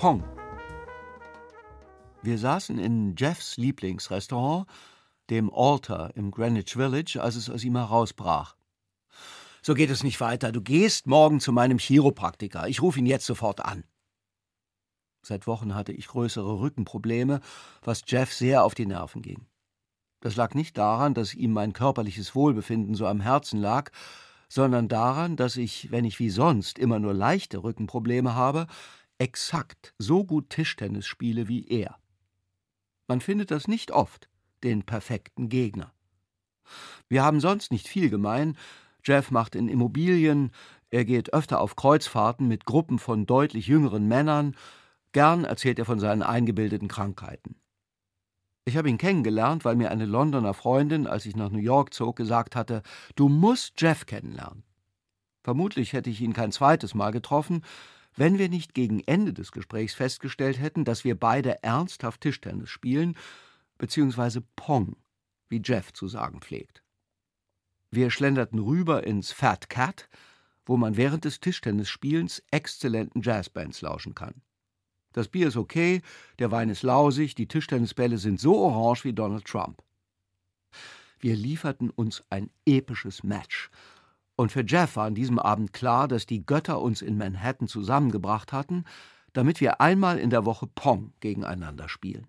Pong. Wir saßen in Jeffs Lieblingsrestaurant, dem Alter im Greenwich Village, als es aus ihm herausbrach. So geht es nicht weiter. Du gehst morgen zu meinem Chiropraktiker. Ich rufe ihn jetzt sofort an. Seit Wochen hatte ich größere Rückenprobleme, was Jeff sehr auf die Nerven ging. Das lag nicht daran, dass ihm mein körperliches Wohlbefinden so am Herzen lag, sondern daran, dass ich, wenn ich wie sonst immer nur leichte Rückenprobleme habe, exakt so gut Tischtennis spiele wie er. Man findet das nicht oft, den perfekten Gegner. Wir haben sonst nicht viel gemein. Jeff macht in Immobilien, er geht öfter auf Kreuzfahrten mit Gruppen von deutlich jüngeren Männern, gern erzählt er von seinen eingebildeten Krankheiten. Ich habe ihn kennengelernt, weil mir eine Londoner Freundin, als ich nach New York zog, gesagt hatte, du musst Jeff kennenlernen. Vermutlich hätte ich ihn kein zweites Mal getroffen, wenn wir nicht gegen Ende des Gesprächs festgestellt hätten, dass wir beide ernsthaft Tischtennis spielen, beziehungsweise Pong, wie Jeff zu sagen pflegt. Wir schlenderten rüber ins Fat Cat, wo man während des Tischtennisspielens exzellenten Jazzbands lauschen kann. Das Bier ist okay, der Wein ist lausig, die Tischtennisbälle sind so orange wie Donald Trump. Wir lieferten uns ein episches Match. Und für Jeff war an diesem Abend klar, dass die Götter uns in Manhattan zusammengebracht hatten, damit wir einmal in der Woche Pong gegeneinander spielen.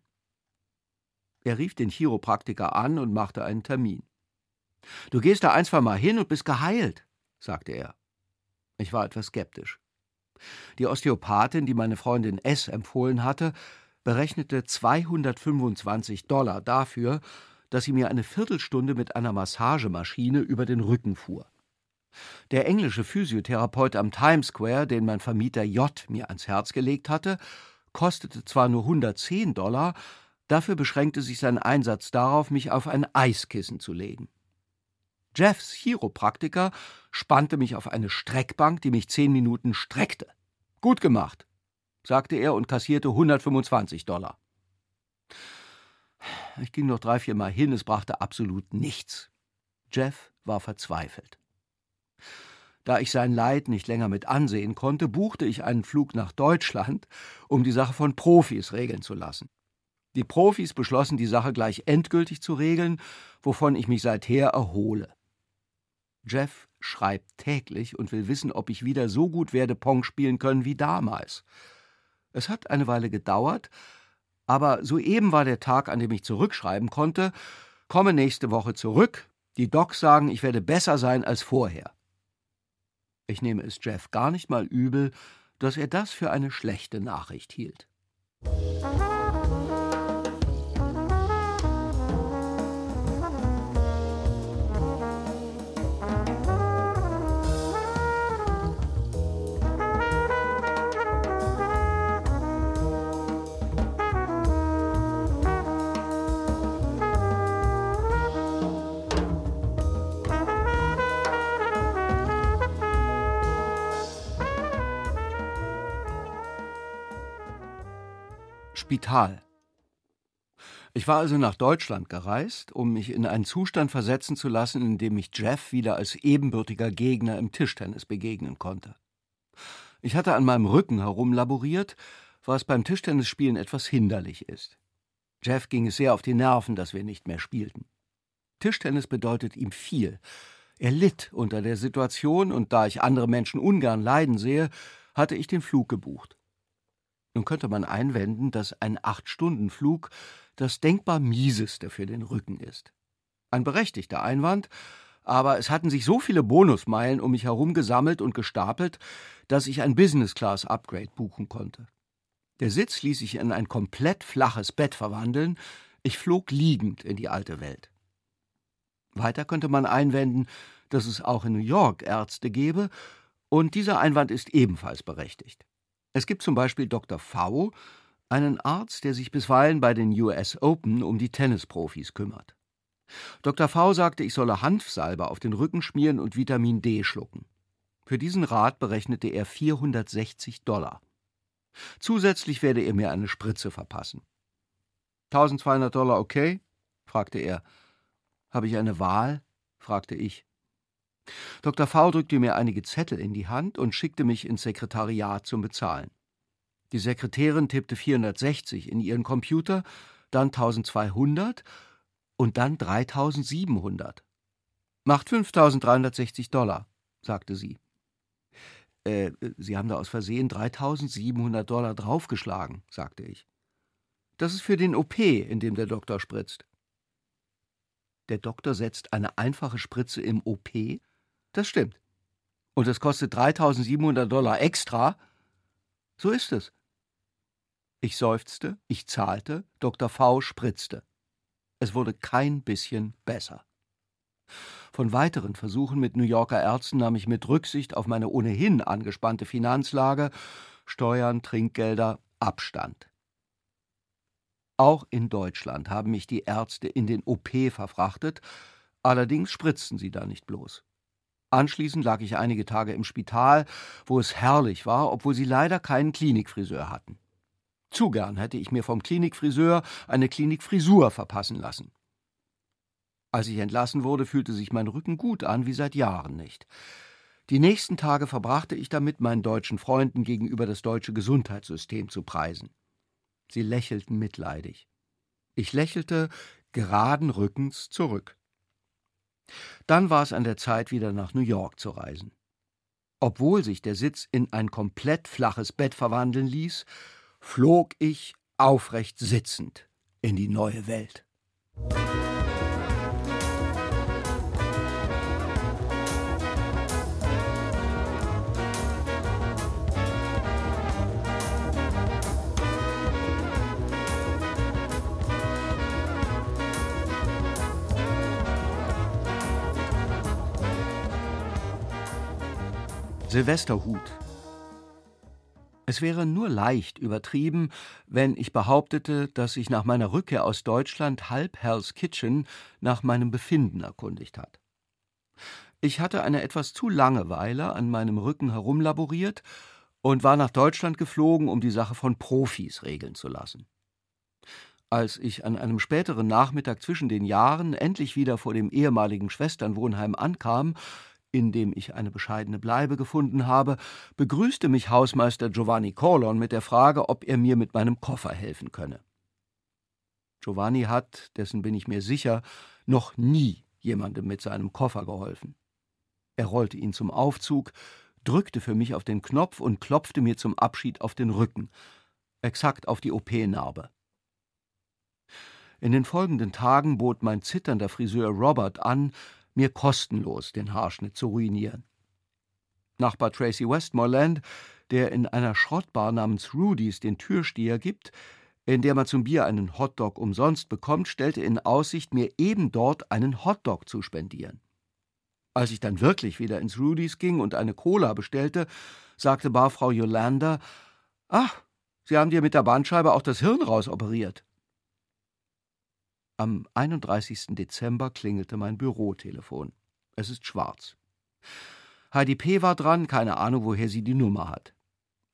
Er rief den Chiropraktiker an und machte einen Termin. Du gehst da ein, zwei Mal hin und bist geheilt, sagte er. Ich war etwas skeptisch. Die Osteopathin, die meine Freundin S. empfohlen hatte, berechnete 225 Dollar dafür, dass sie mir eine Viertelstunde mit einer Massagemaschine über den Rücken fuhr. Der englische Physiotherapeut am Times Square, den mein Vermieter J. mir ans Herz gelegt hatte, kostete zwar nur 110 Dollar, dafür beschränkte sich sein Einsatz darauf, mich auf ein Eiskissen zu legen. Jeffs Chiropraktiker spannte mich auf eine Streckbank, die mich zehn Minuten streckte. Gut gemacht, sagte er und kassierte 125 Dollar. Ich ging noch drei, vier Mal hin, es brachte absolut nichts. Jeff war verzweifelt. Da ich sein Leid nicht länger mit ansehen konnte, buchte ich einen Flug nach Deutschland, um die Sache von Profis regeln zu lassen. Die Profis beschlossen, die Sache gleich endgültig zu regeln, wovon ich mich seither erhole. Jeff schreibt täglich und will wissen, ob ich wieder so gut werde Pong spielen können wie damals. Es hat eine Weile gedauert, aber soeben war der Tag, an dem ich zurückschreiben konnte, komme nächste Woche zurück, die Docs sagen, ich werde besser sein als vorher. Ich nehme es Jeff gar nicht mal übel, dass er das für eine schlechte Nachricht hielt. Spital. Ich war also nach Deutschland gereist, um mich in einen Zustand versetzen zu lassen, in dem ich Jeff wieder als ebenbürtiger Gegner im Tischtennis begegnen konnte. Ich hatte an meinem Rücken herumlaboriert, was beim Tischtennisspielen etwas hinderlich ist. Jeff ging es sehr auf die Nerven, dass wir nicht mehr spielten. Tischtennis bedeutet ihm viel. Er litt unter der Situation, und da ich andere Menschen ungern leiden sehe, hatte ich den Flug gebucht. Nun könnte man einwenden, dass ein Acht-Stunden-Flug das denkbar mieseste für den Rücken ist. Ein berechtigter Einwand, aber es hatten sich so viele Bonusmeilen um mich herum gesammelt und gestapelt, dass ich ein Business-Class-Upgrade buchen konnte. Der Sitz ließ sich in ein komplett flaches Bett verwandeln, ich flog liegend in die alte Welt. Weiter könnte man einwenden, dass es auch in New York Ärzte gebe, und dieser Einwand ist ebenfalls berechtigt. Es gibt zum Beispiel Dr. V., einen Arzt, der sich bisweilen bei den US Open um die Tennisprofis kümmert. Dr. V sagte, ich solle Hanfsalbe auf den Rücken schmieren und Vitamin D schlucken. Für diesen Rat berechnete er 460 Dollar. Zusätzlich werde er mir eine Spritze verpassen. 1200 Dollar okay? fragte er. Habe ich eine Wahl? fragte ich. Dr. V drückte mir einige Zettel in die Hand und schickte mich ins Sekretariat zum Bezahlen. Die Sekretärin tippte 460 in ihren Computer, dann 1200 und dann 3700. Macht 5360 Dollar, sagte sie. Äh, Sie haben da aus Versehen 3700 Dollar draufgeschlagen, sagte ich. Das ist für den OP, in dem der Doktor spritzt. Der Doktor setzt eine einfache Spritze im OP? Das stimmt. Und es kostet 3700 Dollar extra? So ist es. Ich seufzte, ich zahlte, Dr. V spritzte. Es wurde kein bisschen besser. Von weiteren Versuchen mit New Yorker Ärzten nahm ich mit Rücksicht auf meine ohnehin angespannte Finanzlage, Steuern, Trinkgelder, Abstand. Auch in Deutschland haben mich die Ärzte in den OP verfrachtet, allerdings spritzten sie da nicht bloß. Anschließend lag ich einige Tage im Spital, wo es herrlich war, obwohl sie leider keinen Klinikfriseur hatten. Zu gern hätte ich mir vom Klinikfriseur eine Klinikfrisur verpassen lassen. Als ich entlassen wurde, fühlte sich mein Rücken gut an, wie seit Jahren nicht. Die nächsten Tage verbrachte ich damit, meinen deutschen Freunden gegenüber das deutsche Gesundheitssystem zu preisen. Sie lächelten mitleidig. Ich lächelte geraden Rückens zurück. Dann war es an der Zeit, wieder nach New York zu reisen. Obwohl sich der Sitz in ein komplett flaches Bett verwandeln ließ, flog ich aufrecht sitzend in die neue Welt. Silvesterhut. Es wäre nur leicht übertrieben, wenn ich behauptete, dass sich nach meiner Rückkehr aus Deutschland halb Hell's Kitchen nach meinem Befinden erkundigt hat. Ich hatte eine etwas zu lange Weile an meinem Rücken herumlaboriert und war nach Deutschland geflogen, um die Sache von Profis regeln zu lassen. Als ich an einem späteren Nachmittag zwischen den Jahren endlich wieder vor dem ehemaligen Schwesternwohnheim ankam, in dem ich eine bescheidene Bleibe gefunden habe, begrüßte mich Hausmeister Giovanni Corlon mit der Frage, ob er mir mit meinem Koffer helfen könne. Giovanni hat, dessen bin ich mir sicher, noch nie jemandem mit seinem Koffer geholfen. Er rollte ihn zum Aufzug, drückte für mich auf den Knopf und klopfte mir zum Abschied auf den Rücken, exakt auf die OP-Narbe. In den folgenden Tagen bot mein zitternder Friseur Robert an, mir kostenlos den Haarschnitt zu ruinieren. Nachbar Tracy Westmoreland, der in einer Schrottbar namens Rudy's den Türsteher gibt, in der man zum Bier einen Hotdog umsonst bekommt, stellte in Aussicht, mir eben dort einen Hotdog zu spendieren. Als ich dann wirklich wieder ins Rudy's ging und eine Cola bestellte, sagte Barfrau Yolanda: Ach, Sie haben dir mit der Bandscheibe auch das Hirn rausoperiert. Am 31. Dezember klingelte mein Bürotelefon. Es ist schwarz. Heidi P. war dran, keine Ahnung, woher sie die Nummer hat.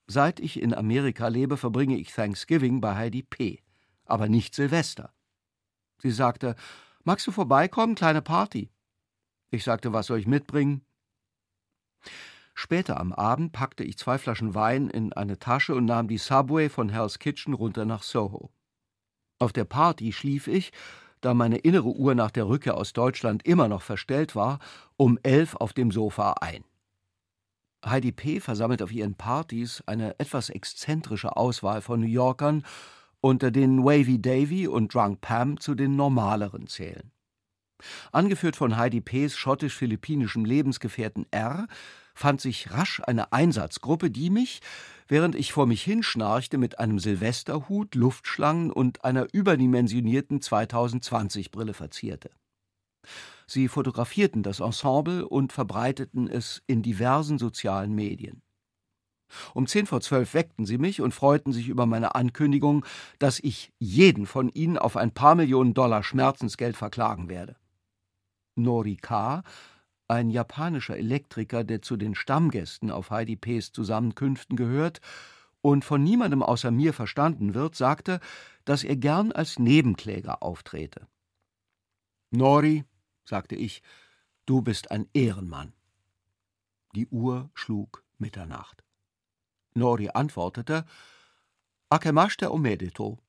Seit ich in Amerika lebe, verbringe ich Thanksgiving bei Heidi P., aber nicht Silvester. Sie sagte, magst du vorbeikommen, kleine Party? Ich sagte, was soll ich mitbringen? Später am Abend packte ich zwei Flaschen Wein in eine Tasche und nahm die Subway von Hell's Kitchen runter nach Soho. Auf der Party schlief ich, da meine innere Uhr nach der Rückkehr aus Deutschland immer noch verstellt war, um elf auf dem Sofa ein. Heidi P. versammelt auf ihren Partys eine etwas exzentrische Auswahl von New Yorkern, unter denen Wavy Davy und Drunk Pam zu den normaleren zählen. Angeführt von Heidi P.'s schottisch-philippinischem Lebensgefährten R fand sich rasch eine Einsatzgruppe, die mich, während ich vor mich hinschnarchte, mit einem Silvesterhut, Luftschlangen und einer überdimensionierten 2020-Brille verzierte. Sie fotografierten das Ensemble und verbreiteten es in diversen sozialen Medien. Um zehn vor zwölf weckten sie mich und freuten sich über meine Ankündigung, dass ich jeden von ihnen auf ein paar Millionen Dollar Schmerzensgeld verklagen werde. Nori K., ein japanischer Elektriker, der zu den Stammgästen auf Heidi P.'s Zusammenkünften gehört und von niemandem außer mir verstanden wird, sagte, dass er gern als Nebenkläger auftrete. Nori, sagte ich, du bist ein Ehrenmann. Die Uhr schlug Mitternacht. Nori antwortete, Akemashte Omedeto.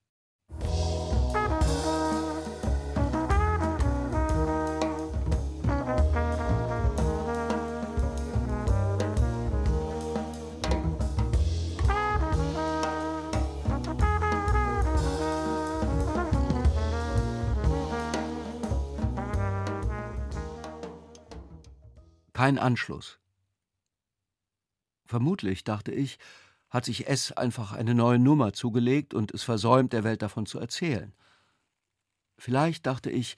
Kein Anschluss. Vermutlich, dachte ich, hat sich S einfach eine neue Nummer zugelegt und es versäumt, der Welt davon zu erzählen. Vielleicht, dachte ich,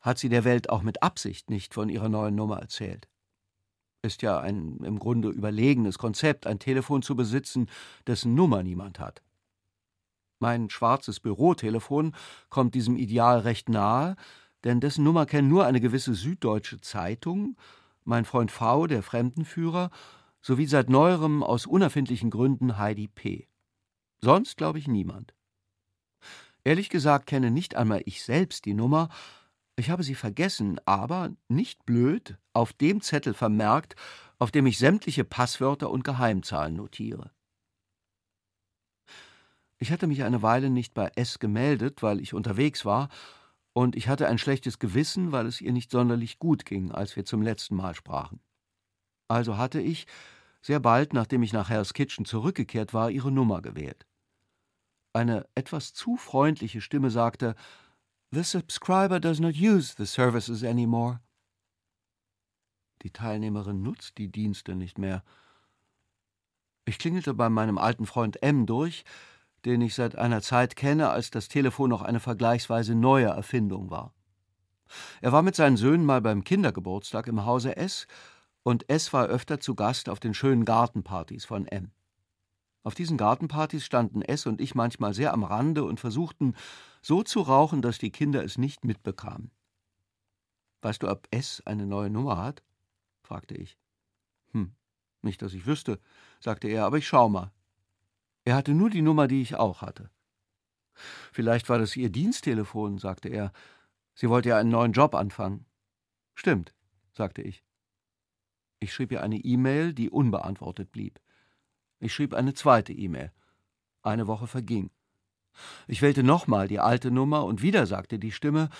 hat sie der Welt auch mit Absicht nicht von ihrer neuen Nummer erzählt. Ist ja ein im Grunde überlegenes Konzept, ein Telefon zu besitzen, dessen Nummer niemand hat. Mein schwarzes Bürotelefon kommt diesem Ideal recht nahe, denn dessen Nummer kennt nur eine gewisse süddeutsche Zeitung mein Freund V., der Fremdenführer, sowie seit neuerem aus unerfindlichen Gründen Heidi P. Sonst glaube ich niemand. Ehrlich gesagt kenne nicht einmal ich selbst die Nummer, ich habe sie vergessen, aber nicht blöd auf dem Zettel vermerkt, auf dem ich sämtliche Passwörter und Geheimzahlen notiere. Ich hatte mich eine Weile nicht bei S gemeldet, weil ich unterwegs war und ich hatte ein schlechtes Gewissen, weil es ihr nicht sonderlich gut ging, als wir zum letzten Mal sprachen. Also hatte ich, sehr bald nachdem ich nach Hell's Kitchen zurückgekehrt war, ihre Nummer gewählt. Eine etwas zu freundliche Stimme sagte, The subscriber does not use the services anymore. Die Teilnehmerin nutzt die Dienste nicht mehr. Ich klingelte bei meinem alten Freund M durch, den ich seit einer Zeit kenne, als das Telefon noch eine vergleichsweise neue Erfindung war. Er war mit seinen Söhnen mal beim Kindergeburtstag im Hause S und S war öfter zu Gast auf den schönen Gartenpartys von M. Auf diesen Gartenpartys standen S und ich manchmal sehr am Rande und versuchten, so zu rauchen, dass die Kinder es nicht mitbekamen. Weißt du, ob S eine neue Nummer hat? fragte ich. Hm, nicht, dass ich wüsste, sagte er, aber ich schau mal. Er hatte nur die Nummer, die ich auch hatte. Vielleicht war das Ihr Diensttelefon, sagte er. Sie wollte ja einen neuen Job anfangen. Stimmt, sagte ich. Ich schrieb ihr eine E-Mail, die unbeantwortet blieb. Ich schrieb eine zweite E-Mail. Eine Woche verging. Ich wählte nochmal die alte Nummer und wieder sagte die Stimme,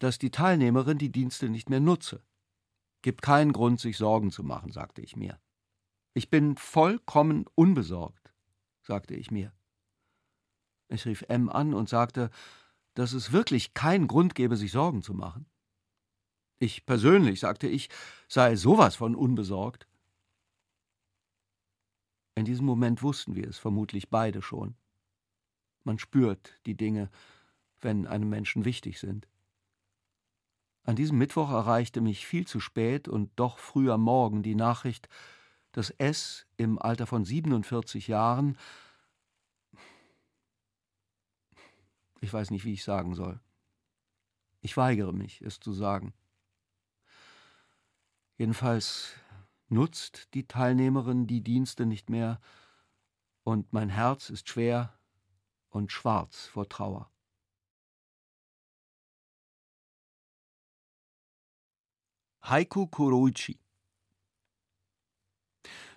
dass die Teilnehmerin die Dienste nicht mehr nutze. Gibt keinen Grund, sich Sorgen zu machen, sagte ich mir. Ich bin vollkommen unbesorgt sagte ich mir. Ich rief M an und sagte, dass es wirklich keinen Grund gebe, sich Sorgen zu machen. Ich persönlich, sagte ich, sei sowas von unbesorgt. In diesem Moment wussten wir es vermutlich beide schon. Man spürt die Dinge, wenn einem Menschen wichtig sind. An diesem Mittwoch erreichte mich viel zu spät und doch früh am Morgen die Nachricht, dass S im Alter von 47 Jahren ich weiß nicht, wie ich sagen soll. Ich weigere mich, es zu sagen. Jedenfalls nutzt die Teilnehmerin die Dienste nicht mehr, und mein Herz ist schwer und schwarz vor Trauer. Haiku Kuroichi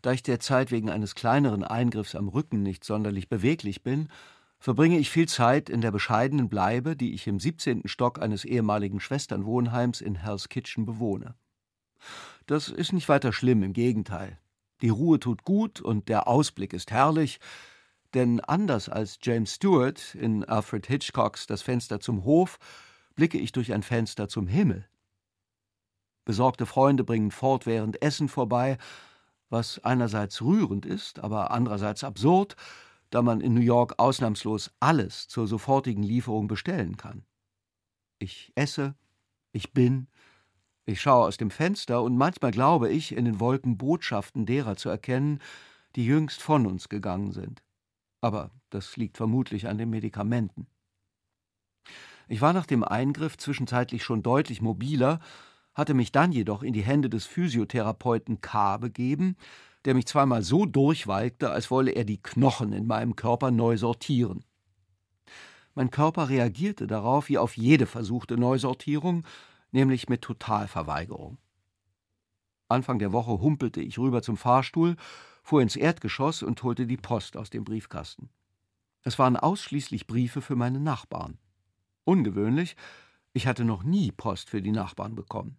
da ich derzeit wegen eines kleineren Eingriffs am Rücken nicht sonderlich beweglich bin, verbringe ich viel Zeit in der bescheidenen Bleibe, die ich im 17. Stock eines ehemaligen Schwesternwohnheims in Hell's Kitchen bewohne. Das ist nicht weiter schlimm, im Gegenteil. Die Ruhe tut gut und der Ausblick ist herrlich, denn anders als James Stewart in Alfred Hitchcocks Das Fenster zum Hof blicke ich durch ein Fenster zum Himmel. Besorgte Freunde bringen fortwährend Essen vorbei, was einerseits rührend ist, aber andererseits absurd, da man in New York ausnahmslos alles zur sofortigen Lieferung bestellen kann. Ich esse, ich bin, ich schaue aus dem Fenster und manchmal glaube ich, in den Wolken Botschaften derer zu erkennen, die jüngst von uns gegangen sind. Aber das liegt vermutlich an den Medikamenten. Ich war nach dem Eingriff zwischenzeitlich schon deutlich mobiler hatte mich dann jedoch in die Hände des Physiotherapeuten K. begeben, der mich zweimal so durchwalkte, als wolle er die Knochen in meinem Körper neu sortieren. Mein Körper reagierte darauf wie auf jede versuchte Neusortierung, nämlich mit Totalverweigerung. Anfang der Woche humpelte ich rüber zum Fahrstuhl, fuhr ins Erdgeschoss und holte die Post aus dem Briefkasten. Es waren ausschließlich Briefe für meine Nachbarn. Ungewöhnlich, ich hatte noch nie Post für die Nachbarn bekommen.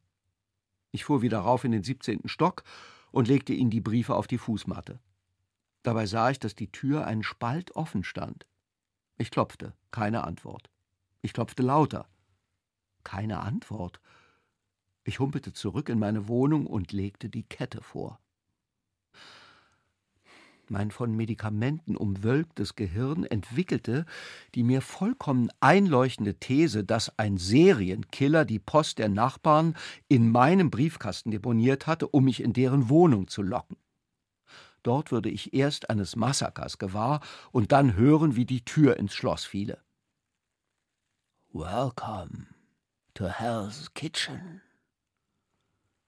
Ich fuhr wieder rauf in den 17. Stock und legte ihnen die Briefe auf die Fußmatte. Dabei sah ich, dass die Tür einen Spalt offen stand. Ich klopfte, keine Antwort. Ich klopfte lauter. Keine Antwort. Ich humpelte zurück in meine Wohnung und legte die Kette vor. Mein von Medikamenten umwölktes Gehirn entwickelte die mir vollkommen einleuchtende These, dass ein Serienkiller die Post der Nachbarn in meinem Briefkasten deponiert hatte, um mich in deren Wohnung zu locken. Dort würde ich erst eines Massakers gewahr und dann hören, wie die Tür ins Schloss fiele. Welcome to Hell's Kitchen,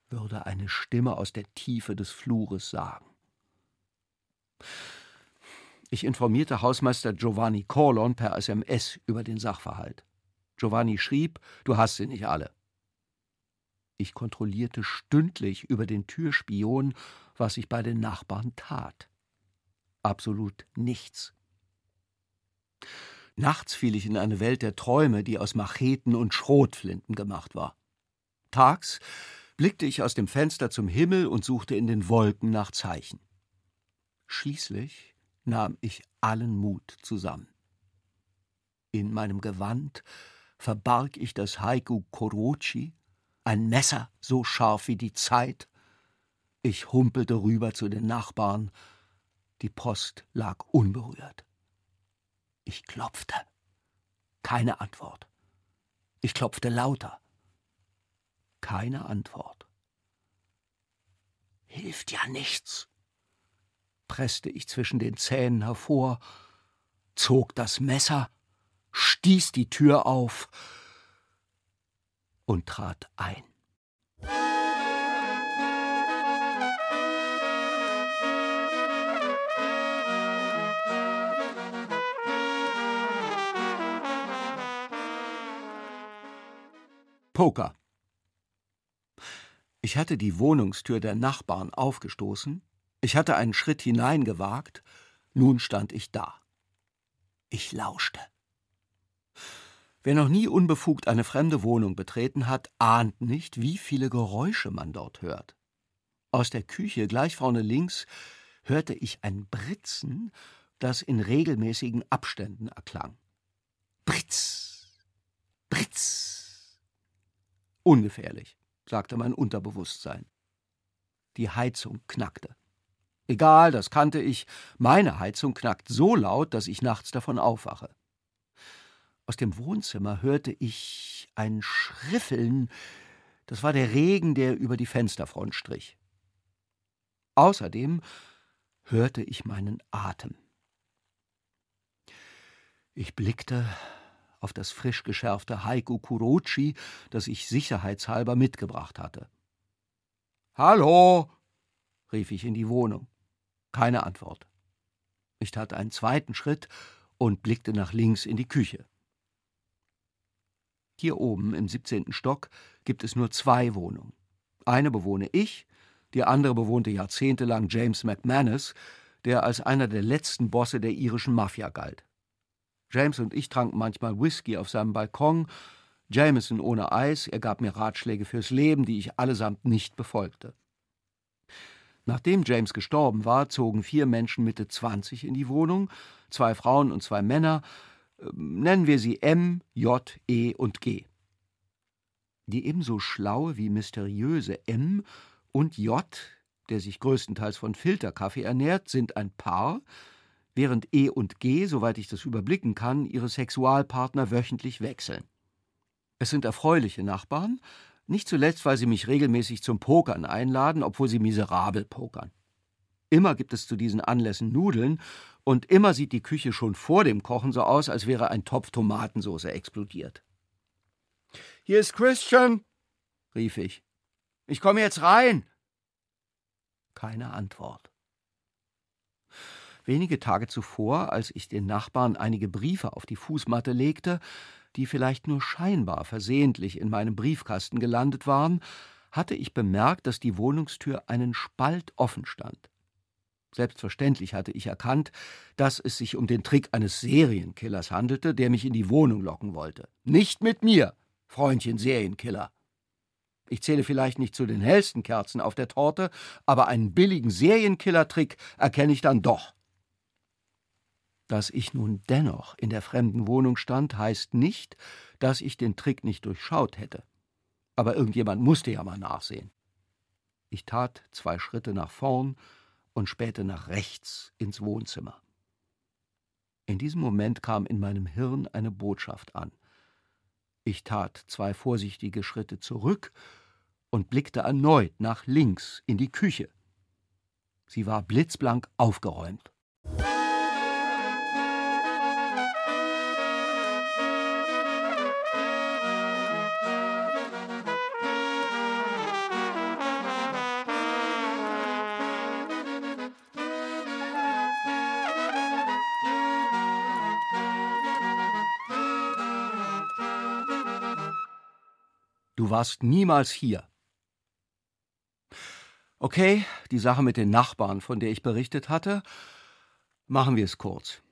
würde eine Stimme aus der Tiefe des Flures sagen. Ich informierte Hausmeister Giovanni Corlon per SMS über den Sachverhalt. Giovanni schrieb, du hast sie nicht alle. Ich kontrollierte stündlich über den Türspion, was sich bei den Nachbarn tat. Absolut nichts. Nachts fiel ich in eine Welt der Träume, die aus Macheten und Schrotflinten gemacht war. Tags blickte ich aus dem Fenster zum Himmel und suchte in den Wolken nach Zeichen. Schließlich nahm ich allen Mut zusammen. In meinem Gewand verbarg ich das Haiku Korochi, ein Messer so scharf wie die Zeit. Ich humpelte rüber zu den Nachbarn. Die Post lag unberührt. Ich klopfte. Keine Antwort. Ich klopfte lauter. Keine Antwort. Hilft ja nichts presste ich zwischen den Zähnen hervor, zog das Messer, stieß die Tür auf und trat ein. Poker. Ich hatte die Wohnungstür der Nachbarn aufgestoßen ich hatte einen Schritt hineingewagt, nun stand ich da. Ich lauschte. Wer noch nie unbefugt eine fremde Wohnung betreten hat, ahnt nicht, wie viele Geräusche man dort hört. Aus der Küche gleich vorne links hörte ich ein Britzen, das in regelmäßigen Abständen erklang. Britz, Britz. Ungefährlich, sagte mein Unterbewusstsein. Die Heizung knackte. Egal, das kannte ich. Meine Heizung knackt so laut, dass ich nachts davon aufwache. Aus dem Wohnzimmer hörte ich ein Schriffeln. Das war der Regen, der über die Fensterfront strich. Außerdem hörte ich meinen Atem. Ich blickte auf das frisch geschärfte Haiku Kurochi, das ich sicherheitshalber mitgebracht hatte. Hallo, rief ich in die Wohnung. Keine Antwort. Ich tat einen zweiten Schritt und blickte nach links in die Küche. Hier oben im 17. Stock gibt es nur zwei Wohnungen. Eine bewohne ich, die andere bewohnte jahrzehntelang James McManus, der als einer der letzten Bosse der irischen Mafia galt. James und ich tranken manchmal Whisky auf seinem Balkon, Jameson ohne Eis, er gab mir Ratschläge fürs Leben, die ich allesamt nicht befolgte. Nachdem James gestorben war, zogen vier Menschen Mitte 20 in die Wohnung, zwei Frauen und zwei Männer, ähm, nennen wir sie M, J, E und G. Die ebenso schlaue wie mysteriöse M und J, der sich größtenteils von Filterkaffee ernährt, sind ein Paar, während E und G, soweit ich das überblicken kann, ihre Sexualpartner wöchentlich wechseln. Es sind erfreuliche Nachbarn, nicht zuletzt, weil sie mich regelmäßig zum Pokern einladen, obwohl sie miserabel pokern. Immer gibt es zu diesen Anlässen Nudeln und immer sieht die Küche schon vor dem Kochen so aus, als wäre ein Topf Tomatensauce explodiert. Hier ist Christian, rief ich. Ich komme jetzt rein. Keine Antwort. Wenige Tage zuvor, als ich den Nachbarn einige Briefe auf die Fußmatte legte, die vielleicht nur scheinbar versehentlich in meinem Briefkasten gelandet waren, hatte ich bemerkt, dass die Wohnungstür einen Spalt offen stand. Selbstverständlich hatte ich erkannt, dass es sich um den Trick eines Serienkillers handelte, der mich in die Wohnung locken wollte. Nicht mit mir, Freundchen Serienkiller. Ich zähle vielleicht nicht zu den hellsten Kerzen auf der Torte, aber einen billigen Serienkiller-Trick erkenne ich dann doch. Dass ich nun dennoch in der fremden Wohnung stand, heißt nicht, dass ich den Trick nicht durchschaut hätte. Aber irgendjemand musste ja mal nachsehen. Ich tat zwei Schritte nach vorn und spähte nach rechts ins Wohnzimmer. In diesem Moment kam in meinem Hirn eine Botschaft an. Ich tat zwei vorsichtige Schritte zurück und blickte erneut nach links in die Küche. Sie war blitzblank aufgeräumt. Du warst niemals hier. Okay, die Sache mit den Nachbarn, von der ich berichtet hatte, machen wir es kurz.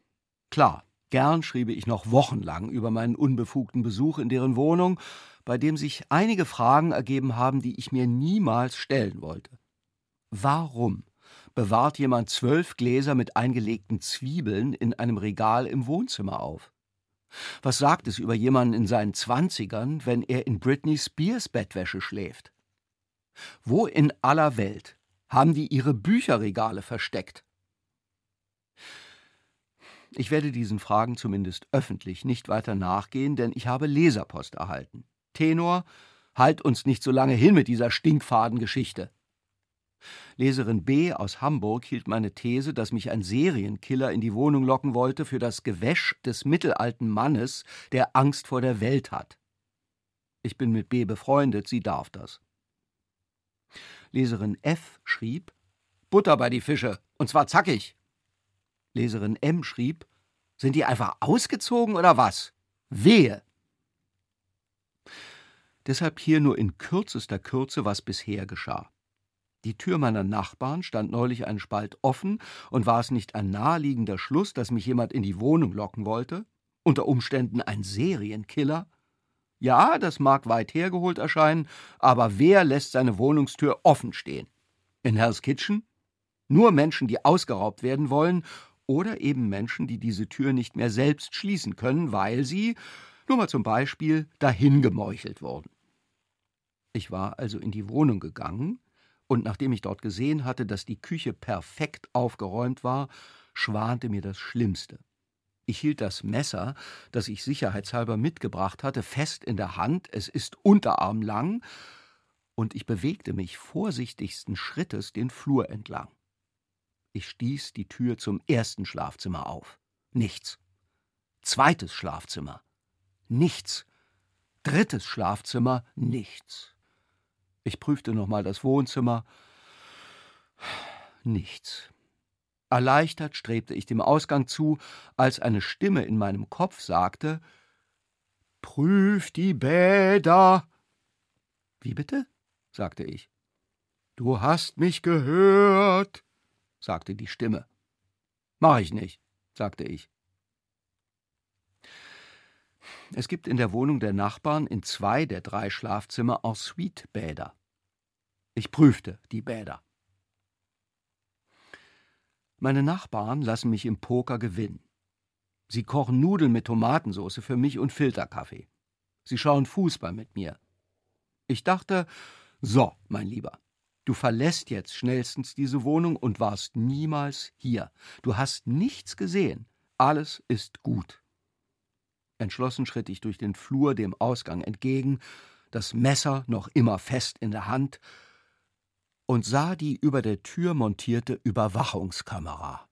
Klar, gern schriebe ich noch wochenlang über meinen unbefugten Besuch in deren Wohnung, bei dem sich einige Fragen ergeben haben, die ich mir niemals stellen wollte. Warum bewahrt jemand zwölf Gläser mit eingelegten Zwiebeln in einem Regal im Wohnzimmer auf? Was sagt es über jemanden in seinen Zwanzigern, wenn er in Britney Spears Bettwäsche schläft? Wo in aller Welt haben die ihre Bücherregale versteckt? Ich werde diesen Fragen zumindest öffentlich nicht weiter nachgehen, denn ich habe Leserpost erhalten. Tenor, halt uns nicht so lange hin mit dieser Stinkfadengeschichte. Leserin B. aus Hamburg hielt meine These, dass mich ein Serienkiller in die Wohnung locken wollte für das Gewäsch des mittelalten Mannes, der Angst vor der Welt hat. Ich bin mit B. befreundet, sie darf das. Leserin F. schrieb Butter bei die Fische, und zwar zackig. Leserin M. schrieb Sind die einfach ausgezogen oder was? Wehe! Deshalb hier nur in kürzester Kürze, was bisher geschah. Die Tür meiner Nachbarn stand neulich einen Spalt offen, und war es nicht ein naheliegender Schluss, dass mich jemand in die Wohnung locken wollte? Unter Umständen ein Serienkiller? Ja, das mag weit hergeholt erscheinen, aber wer lässt seine Wohnungstür offen stehen? In Hell's Kitchen? Nur Menschen, die ausgeraubt werden wollen, oder eben Menschen, die diese Tür nicht mehr selbst schließen können, weil sie, nur mal zum Beispiel, dahin gemeuchelt wurden. Ich war also in die Wohnung gegangen, und nachdem ich dort gesehen hatte, dass die Küche perfekt aufgeräumt war, schwante mir das Schlimmste. Ich hielt das Messer, das ich sicherheitshalber mitgebracht hatte, fest in der Hand, es ist unterarmlang, und ich bewegte mich vorsichtigsten Schrittes den Flur entlang. Ich stieß die Tür zum ersten Schlafzimmer auf. Nichts. Zweites Schlafzimmer. Nichts. Drittes Schlafzimmer. Nichts. Ich prüfte nochmal das Wohnzimmer. Nichts. Erleichtert strebte ich dem Ausgang zu, als eine Stimme in meinem Kopf sagte Prüf die Bäder. Wie bitte? sagte ich. Du hast mich gehört, sagte die Stimme. Mach ich nicht, sagte ich. Es gibt in der Wohnung der Nachbarn in zwei der drei Schlafzimmer auch Suitebäder. Ich prüfte die Bäder. Meine Nachbarn lassen mich im Poker gewinnen. Sie kochen Nudeln mit Tomatensauce für mich und Filterkaffee. Sie schauen Fußball mit mir. Ich dachte, so, mein Lieber, du verlässt jetzt schnellstens diese Wohnung und warst niemals hier. Du hast nichts gesehen. Alles ist gut. Entschlossen schritt ich durch den Flur dem Ausgang entgegen, das Messer noch immer fest in der Hand, und sah die über der Tür montierte Überwachungskamera.